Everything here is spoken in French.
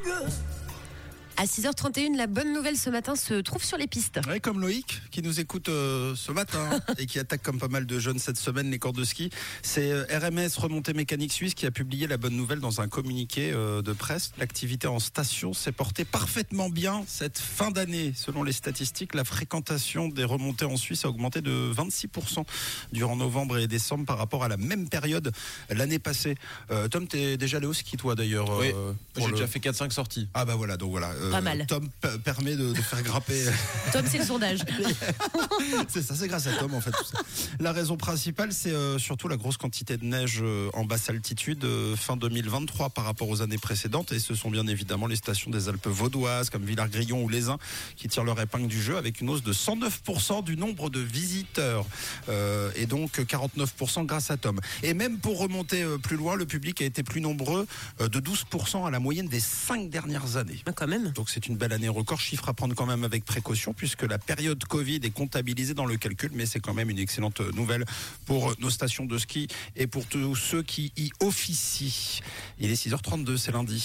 good. À 6h31, la bonne nouvelle ce matin se trouve sur les pistes. Comme Loïc qui nous écoute euh, ce matin et qui attaque comme pas mal de jeunes cette semaine les cordes de ski. C'est euh, RMS Remontée Mécanique Suisse qui a publié la bonne nouvelle dans un communiqué euh, de presse. L'activité en station s'est portée parfaitement bien cette fin d'année. Selon les statistiques, la fréquentation des remontées en Suisse a augmenté de 26% durant novembre et décembre par rapport à la même période l'année passée. Euh, Tom, t'es déjà allé au ski toi d'ailleurs Oui, j'ai le- déjà fait 4-5 sorties. Ah bah voilà, donc voilà. Euh, Pas mal. Tom permet de, de faire grimper Tom, c'est le sondage. c'est ça, c'est grâce à Tom en fait. La raison principale, c'est euh, surtout la grosse quantité de neige euh, en basse altitude fin 2023 par rapport aux années précédentes. Et ce sont bien évidemment les stations des Alpes vaudoises comme Villars-Grillon ou Les Uns qui tirent leur épingle du jeu avec une hausse de 109% du nombre de visiteurs Euh, et donc 49% grâce à Tom. Et même pour remonter plus loin, le public a été plus nombreux de 12% à la moyenne des cinq dernières années. Ah, Quand même. Donc c'est une belle année record, chiffre à prendre quand même avec précaution puisque la période Covid est comptabilisée dans le calcul, mais c'est quand même une excellente nouvelle pour nos stations de ski et pour tous ceux qui y officient. Il est 6h32, c'est lundi.